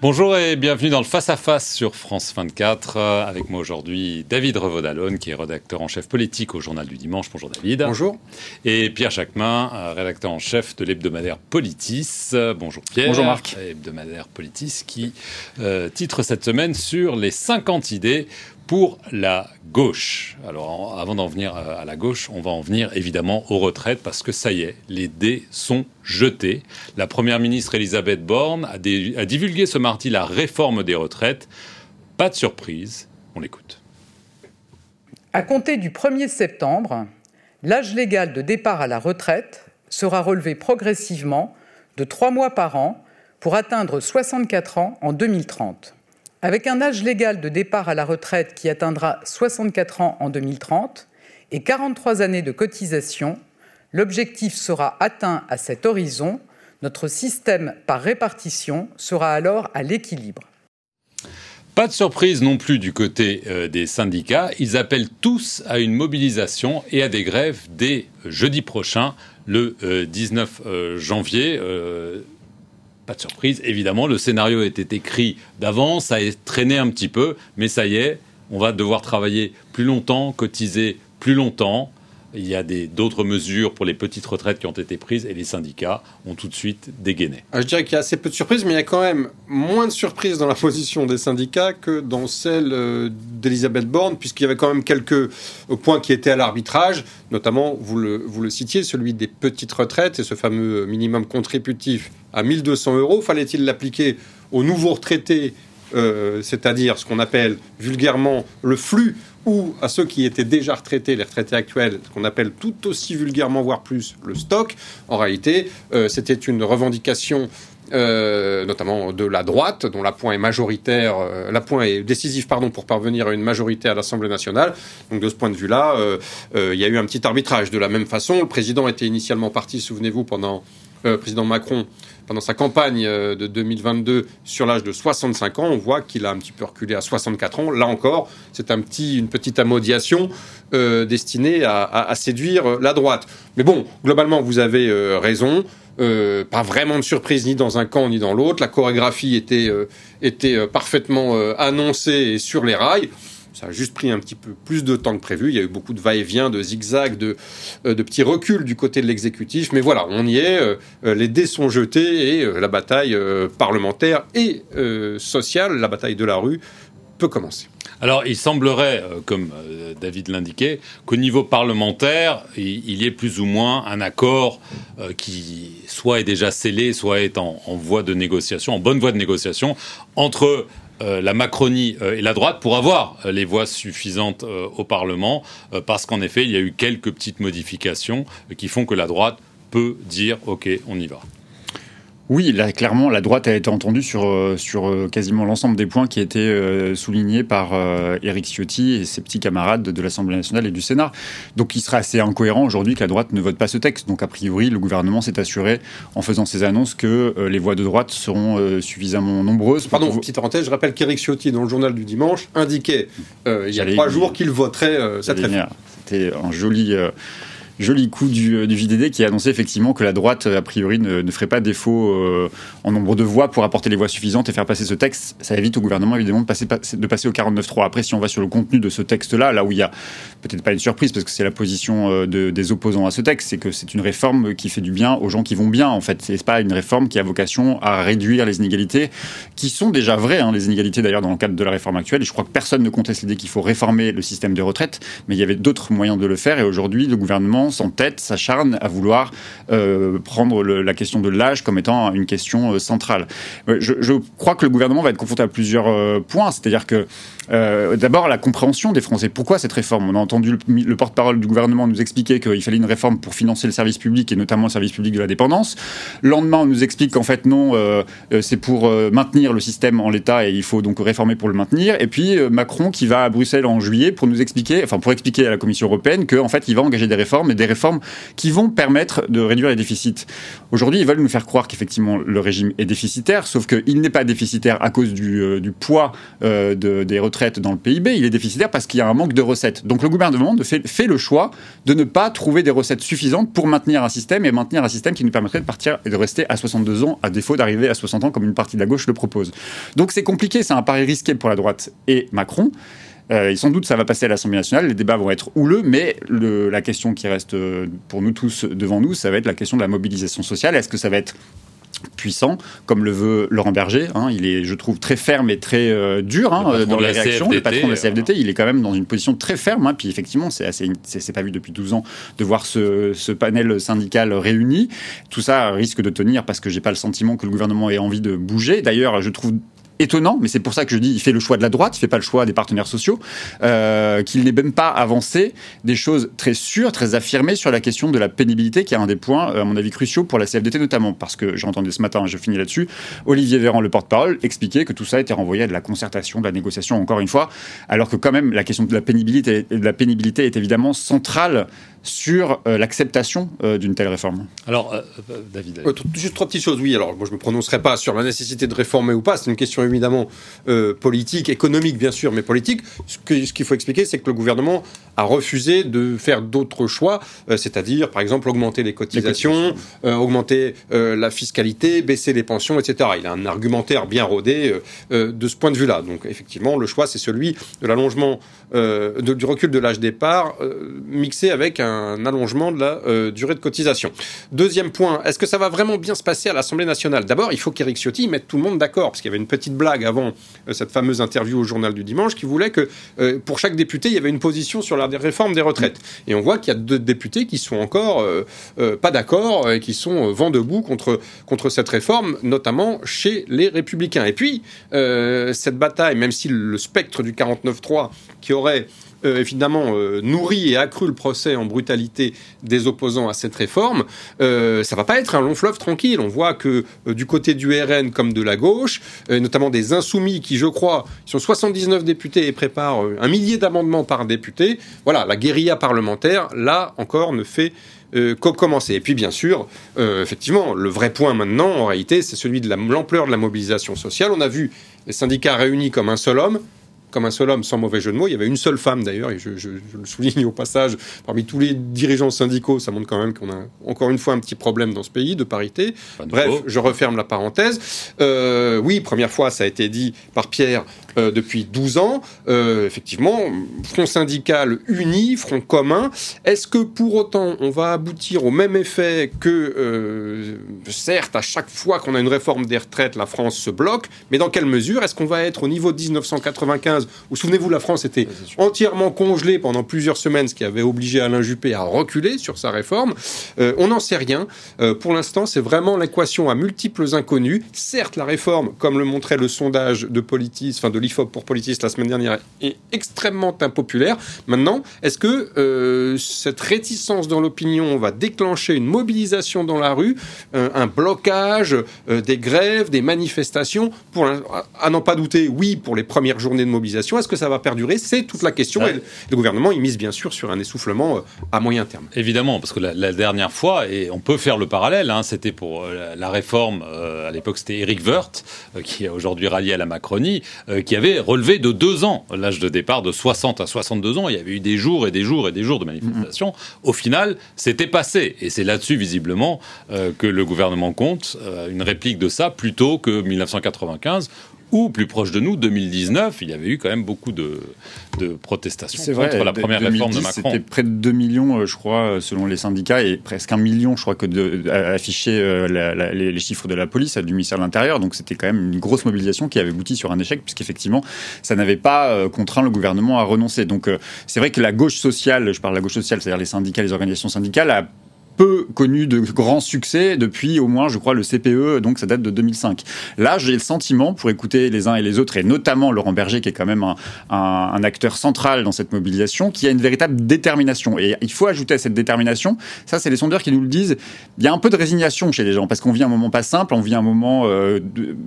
Bonjour et bienvenue dans le Face à Face sur France 24. Euh, avec moi aujourd'hui David Revaudalone, qui est rédacteur en chef politique au Journal du Dimanche. Bonjour David. Bonjour. Et Pierre Jacquemin, euh, rédacteur en chef de l'hebdomadaire Politis. Euh, bonjour Pierre. Bonjour Marc. Hebdomadaire Politis qui titre cette semaine sur les 50 idées pour la gauche. Alors avant d'en venir à la gauche, on va en venir évidemment aux retraites parce que ça y est, les dés sont jetés. La première ministre Elisabeth Borne a, divulgué ce mardi la réforme des retraites. Pas de surprise, on l'écoute. À compter du 1er septembre, l'âge légal de départ à la retraite sera relevé progressivement de trois mois par an pour atteindre 64 ans en 2030. Avec un âge légal de départ à la retraite qui atteindra 64 ans en 2030 et 43 années de cotisation, l'objectif sera atteint à cet horizon. Notre système par répartition sera alors à l'équilibre. Pas de surprise non plus du côté euh, des syndicats. Ils appellent tous à une mobilisation et à des grèves dès jeudi prochain, le 19 euh, euh, janvier. Pas de surprise, évidemment, le scénario était écrit d'avance, ça a traîné un petit peu, mais ça y est, on va devoir travailler plus longtemps, cotiser plus longtemps. Il y a d'autres mesures pour les petites retraites qui ont été prises et les syndicats ont tout de suite dégainé. Ah, je dirais qu'il y a assez peu de surprises, mais il y a quand même moins de surprises dans la position des syndicats que dans celle euh, d'Elisabeth Borne, puisqu'il y avait quand même quelques euh, points qui étaient à l'arbitrage, notamment, vous le, vous le citiez, celui des petites retraites et ce fameux minimum contributif à 1200 euros. Fallait-il l'appliquer aux nouveaux retraités, euh, c'est-à-dire ce qu'on appelle vulgairement le flux ou à ceux qui étaient déjà retraités, les retraités actuels, ce qu'on appelle tout aussi vulgairement, voire plus, le stock. En réalité, euh, c'était une revendication euh, notamment de la droite, dont l'appoint est majoritaire, euh, l'appoint est décisif pardon pour parvenir à une majorité à l'Assemblée nationale. Donc de ce point de vue-là, il y a eu un petit arbitrage. De la même façon, le président était initialement parti, souvenez-vous, pendant président Macron pendant sa campagne euh, de 2022 sur l'âge de 65 ans, on voit qu'il a un petit peu reculé à 64 ans. Là encore, c'est un petit, une petite amodiation euh, destinée à, séduire la droite. Mais bon, globalement, vous avez euh, raison. pas vraiment de surprise ni dans un camp ni dans l'autre. La chorégraphie était, était parfaitement annoncée et sur les rails. Ça a juste pris un petit peu plus de temps que prévu. Il y a eu beaucoup de va-et-vient, de zigzags, de, euh, petits reculs du côté de l'exécutif. Mais voilà, on y est. Euh, euh, les dés sont jetés et la bataille parlementaire et sociale, la bataille de la rue, peut commencer. Alors, il semblerait, comme David l'indiquait, qu'au niveau parlementaire, il y ait plus ou moins un accord qui soit est déjà scellé, soit est en, en voie de négociation, en bonne voie de négociation, entre euh, la Macronie euh, et la droite pour avoir euh, les voix suffisantes au Parlement, parce qu'en effet, il y a eu quelques petites modifications qui font que la droite peut dire OK, on y va. Oui, là, clairement, la droite a été entendue sur, euh, sur euh, quasiment l'ensemble des points qui étaient euh, soulignés par Éric Ciotti et ses petits camarades de l'Assemblée nationale et du Sénat. Donc il serait assez incohérent aujourd'hui que la droite ne vote pas ce texte. Donc a priori, le gouvernement s'est assuré, en faisant ces annonces, que les voix de droite seront suffisamment nombreuses. Pardon, petite parenthèse, je rappelle qu'Éric Ciotti, dans le journal du dimanche, indiquait il y a trois jours qu'il voterait cette réforme. C'était un joli joli coup du, du, VDD qui a annoncé effectivement que la droite, a priori, ne, ne ferait pas défaut euh, en nombre de voix pour apporter les voix suffisantes et faire passer ce texte. Ça évite au gouvernement, évidemment, de passer, de passer au 49-3. Après, si on va sur le contenu de ce texte-là, là où il y a peut-être pas une surprise, parce que c'est la position euh, de, des opposants à ce texte, c'est que c'est une réforme qui fait du bien aux gens qui vont bien, en fait. C'est pas une réforme qui a vocation à réduire les inégalités, qui sont déjà vraies, hein, les inégalités d'ailleurs dans le cadre de la réforme actuelle. Et je crois que personne ne conteste l'idée qu'il faut réformer le système de retraite, mais il y avait d'autres moyens de le faire. Et aujourd'hui, le gouvernement en tête s'acharne à vouloir euh, prendre la question de l'âge comme étant une question euh, centrale. Euh, je, crois que le gouvernement va être confronté à plusieurs points, c'est-à-dire que d'abord, la compréhension des Français. Pourquoi cette réforme? On a entendu le, porte-parole du gouvernement nous expliquer qu'il fallait une réforme pour financer le service public et notamment le service public de la dépendance. Le lendemain, on nous explique qu'en fait, non, c'est pour maintenir le système en l'état et il faut donc réformer pour le maintenir. Et puis, Macron qui va à Bruxelles en juillet pour nous expliquer, enfin, pour expliquer à la Commission européenne qu'en fait, il va engager des réformes des réformes qui vont permettre de réduire les déficits. Aujourd'hui, ils veulent nous faire croire qu'effectivement le régime est déficitaire, sauf qu'il n'est pas déficitaire à cause du, euh, poids euh, des retraites dans le PIB, il est déficitaire parce qu'il y a un manque de recettes. Donc le gouvernement fait, fait le choix de ne pas trouver des recettes suffisantes pour maintenir un système et maintenir un système qui nous permettrait de partir et de rester à 62 ans, à défaut d'arriver à 60 ans comme une partie de la gauche le propose. Donc c'est compliqué, c'est un pari risqué pour la droite et Macron. Euh, et sans doute, ça va passer à l'Assemblée nationale. Les débats vont être houleux, mais la question qui reste euh, pour nous tous devant nous, ça va être la question de la mobilisation sociale. Est-ce que ça va être puissant, comme le veut Laurent Berger. Hein? il est, je trouve, très ferme et très euh, dur hein, dans les réactions. le patron de la CFDT, il est quand même dans une position très ferme. Hein. puis effectivement, c'est assez, c'est pas vu depuis 12 ans de voir ce, ce, panel syndical réuni. Tout ça risque de tenir parce que j'ai pas le sentiment que le gouvernement ait envie de bouger. D'ailleurs, je trouve étonnant, mais c'est pour ça que je dis il fait le choix de la droite, il fait pas le choix des partenaires sociaux, euh, qu'il n'ait même pas avancé des choses très sûres, très affirmées sur la question de la pénibilité, qui est un des points, à mon avis, cruciaux pour la CFDT notamment, parce que j'ai entendu ce matin, je finis là-dessus, Olivier Véran, le porte-parole, expliquer que tout ça était renvoyé à de la concertation, de la négociation, encore une fois, alors que quand même la question de la pénibilité est évidemment centrale sur euh, l'acceptation euh, d'une telle réforme Alors, euh, David. juste trois petites choses. Oui, alors moi je me prononcerai pas sur la nécessité de réformer ou pas. C'est une question évidemment politique, économique bien sûr, mais politique. Ce qu'il ce qu'il faut expliquer, c'est que le gouvernement a refusé de faire d'autres choix, c'est-à-dire par exemple augmenter les cotisations, augmenter la fiscalité, baisser les pensions, etc. Il a un argumentaire bien rodé de ce point de vue-là. Donc effectivement, le choix c'est celui de l'allongement du recul de l'âge départ mixé avec un un allongement de la euh, durée de cotisation. Deuxième point, est-ce que ça va vraiment bien se passer à l'Assemblée nationale? D'abord, il faut qu'Éric Ciotti mette tout le monde d'accord, parce qu'il y avait une petite blague avant euh, cette fameuse interview au journal du dimanche qui voulait que euh, pour chaque député, il y avait une position sur la réforme des retraites. Et on voit qu'il y a deux députés qui sont encore pas d'accord et qui sont vent debout contre, contre cette réforme, notamment chez les républicains. Et puis, cette bataille, même si le spectre du 49-3 qui aurait euh, évidemment euh, nourri et accru le procès en brutalité des opposants à cette réforme, euh, ça va pas être un long fleuve tranquille. On voit que euh, du côté du RN comme de la gauche, notamment des insoumis qui, je crois, sont 79 députés et préparent un millier d'amendements par député, voilà, la guérilla parlementaire, là encore, ne fait euh, commencer. Et puis bien sûr, effectivement, le vrai point maintenant, en réalité, c'est celui de l'ampleur de la mobilisation sociale. On a vu les syndicats réunis comme un seul homme comme un seul homme, sans mauvais jeu de mots. Il y avait une seule femme d'ailleurs, et je, le souligne au passage, parmi tous les dirigeants syndicaux, ça montre quand même qu'on a encore une fois un petit problème dans ce pays de parité. Bref, je referme la parenthèse. Euh, oui, première fois, ça a été dit par Pierre euh, depuis 12 ans. Euh, effectivement, front syndical uni, front commun. Est-ce que pour autant on va aboutir au même effet que, certes, à chaque fois qu'on a une réforme des retraites, la France se bloque, mais dans quelle mesure? Est-ce qu'on va être au niveau 1995 où souvenez-vous, la France était entièrement congelée pendant plusieurs semaines, ce qui avait obligé Alain Juppé à reculer sur sa réforme. Euh, on n'en sait rien. Euh, pour l'instant, c'est vraiment l'équation à multiples inconnus. Certes, la réforme, comme le montrait le sondage de Politis, enfin de l'IFOP pour Politis la semaine dernière, est extrêmement impopulaire. Maintenant, est-ce que euh, cette réticence dans l'opinion va déclencher une mobilisation dans la rue, un blocage, des grèves, des manifestations? Pour, À n'en pas douter, oui, pour les premières journées de mobilisation est-ce que ça va perdurer? C'est toute la question. Et le gouvernement, il mise bien sûr sur un essoufflement euh, à moyen terme. Évidemment, parce que la, dernière fois, et on peut faire le parallèle, hein, c'était pour euh, la réforme, euh, à l'époque c'était Eric Woerth, qui est aujourd'hui rallié à la Macronie, qui avait relevé de deux ans l'âge de départ de 60 à 62 ans. Il y avait eu des jours et des jours et des jours de manifestation. Au final, c'était passé. Et c'est là-dessus, visiblement, que le gouvernement compte une réplique de ça plutôt que 1995 ou plus proche de nous, 2019, il y avait eu quand même beaucoup de, de protestations contre la première réforme de Macron. C'était près de 2 millions, euh, je crois, euh, selon les syndicats, et presque un million, je crois, que de, affiché euh, les, chiffres de la police, du ministère de l'Intérieur. Donc c'était quand même une grosse mobilisation qui avait abouti sur un échec, puisqu'effectivement, ça n'avait pas contraint le gouvernement à renoncer. Donc c'est vrai que la gauche sociale, je parle de la gauche sociale, c'est-à-dire les syndicats, les organisations syndicales, a peu connu de grands succès depuis au moins, je crois, le CPE, donc ça date de 2005. Là, j'ai le sentiment, pour écouter les uns et les autres, et notamment Laurent Berger, qui est quand même un, acteur central dans cette mobilisation, qui a une véritable détermination. Et il faut ajouter à cette détermination, ça c'est les sondeurs qui nous le disent, il y a un peu de résignation chez les gens, parce qu'on vit un moment pas simple, on vit un moment euh,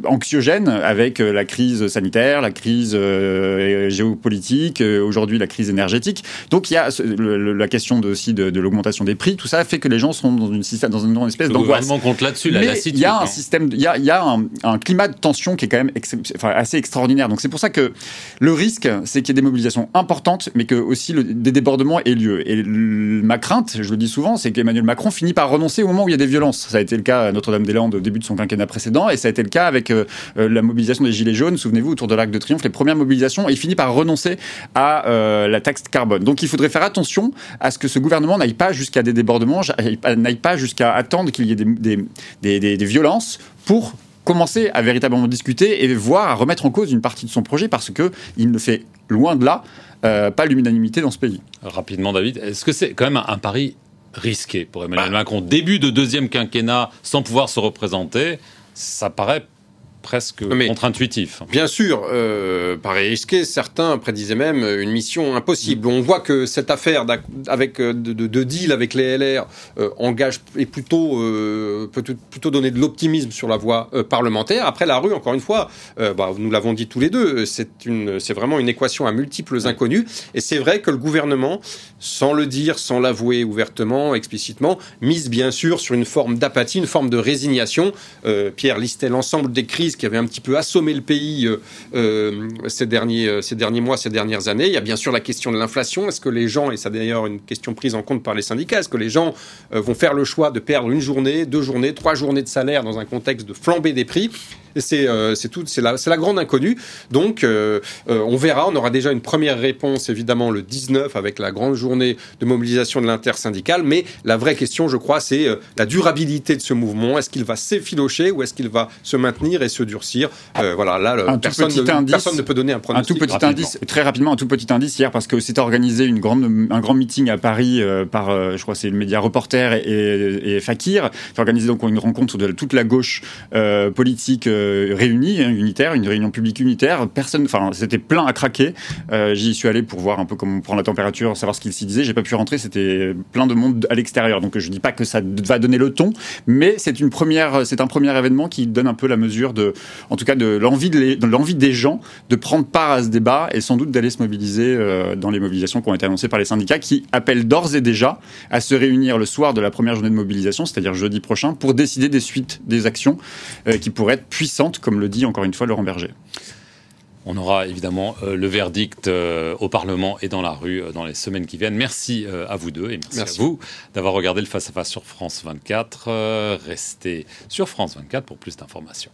anxiogène avec euh, la crise sanitaire, la crise euh, géopolitique, aujourd'hui la crise énergétique. Donc il y a la question de, aussi de, l'augmentation des prix, tout ça fait que les gens sont dans une, dans une espèce d'angoisse. Le compte là-dessus, la il y a un système, il y a, il y a un, climat de tension qui est quand même enfin, assez extraordinaire. Donc c'est pour ça que le risque, c'est qu'il y ait des mobilisations importantes, mais que aussi le, des débordements aient lieu. Et ma crainte, je le dis souvent, c'est qu'Emmanuel Macron finit par renoncer au moment où il y a des violences. Ça a été le cas à Notre-Dame-des-Landes au début de son quinquennat précédent, et ça a été le cas avec euh, euh, la mobilisation des Gilets jaunes. Souvenez-vous, autour de l'Arc de Triomphe, les premières mobilisations, et il finit par renoncer à euh, la taxe carbone. Donc il faudrait faire attention à ce que ce gouvernement n'aille pas jusqu'à des débordements, n'aille pas jusqu'à attendre qu'il y ait des, des, des, des violences pour commencer à véritablement discuter et voir à remettre en cause une partie de son projet parce que il ne fait loin de là euh, pas l'unanimité dans ce pays. Rapidement, David, est-ce que c'est quand même un, pari risqué pour Emmanuel bah. Macron? Début de deuxième quinquennat sans pouvoir se représenter, ça paraît presque contre-intuitif. Bien sûr, euh, paraît risqué. Certains prédisaient même une mission impossible. On voit que cette affaire avec, euh, de, deal avec les LR euh, engage et plutôt euh, peut plutôt donner de l'optimisme sur la voie parlementaire. Après la rue, encore une fois, bah, nous l'avons dit tous les deux, c'est une, c'est vraiment une équation à multiples inconnus. Et c'est vrai que le gouvernement, sans le dire, sans l'avouer ouvertement, explicitement, mise bien sûr sur une forme d'apathie, une forme de résignation. Pierre listait l'ensemble des crises qui avait un petit peu assommé le pays euh, euh, ces, derniers, euh, ces derniers mois, ces dernières années. Il y a bien sûr la question de l'inflation. Est-ce que les gens, et ça d'ailleurs une question prise en compte par les syndicats, est-ce que les gens vont faire le choix de perdre une journée, deux journées, trois journées de salaire dans un contexte de flambée des prix? C'est tout, c'est la, la, grande inconnue. Donc, on verra. On aura déjà une première réponse, évidemment, le 19 avec la grande journée de mobilisation de l'intersyndicale. Mais la vraie question, je crois, c'est la durabilité de ce mouvement. Est-ce qu'il va s'effilocher ou est-ce qu'il va se maintenir et se durcir? Euh, voilà, là, personne, ne, personne, ne, peut donner un pronostic. Un tout petit indice, très rapidement, un tout petit indice hier, parce que s'était organisé une grande, un grand meeting à Paris euh, par, euh, je crois, c'est le média Reporter et, et, Fakir. C'est organisé donc une rencontre de toute la gauche politique réunie, hein, unitaire, une réunion publique unitaire. Personne, enfin, c'était plein à craquer. J'y suis allé pour voir un peu comment on prend la température, savoir ce qu'il s'y disait. J'ai pas pu rentrer, c'était plein de monde à l'extérieur. Donc je dis pas que ça va donner le ton, mais c'est une première, c'est un premier événement qui donne un peu la mesure de en tout cas de l'envie de des gens de prendre part à ce débat et sans doute d'aller se mobiliser euh, dans les mobilisations qui ont été annoncées par les syndicats qui appellent d'ores et déjà à se réunir le soir de la première journée de mobilisation, c'est-à-dire jeudi prochain, pour décider des suites des actions euh, qui pourraient être puissantes, comme le dit encore une fois Laurent Berger. On aura évidemment euh, le verdict au Parlement et dans la rue dans les semaines qui viennent. Merci à vous deux et merci, à vous d'avoir regardé le face-à-face -face sur France 24. restez sur France 24 pour plus d'informations.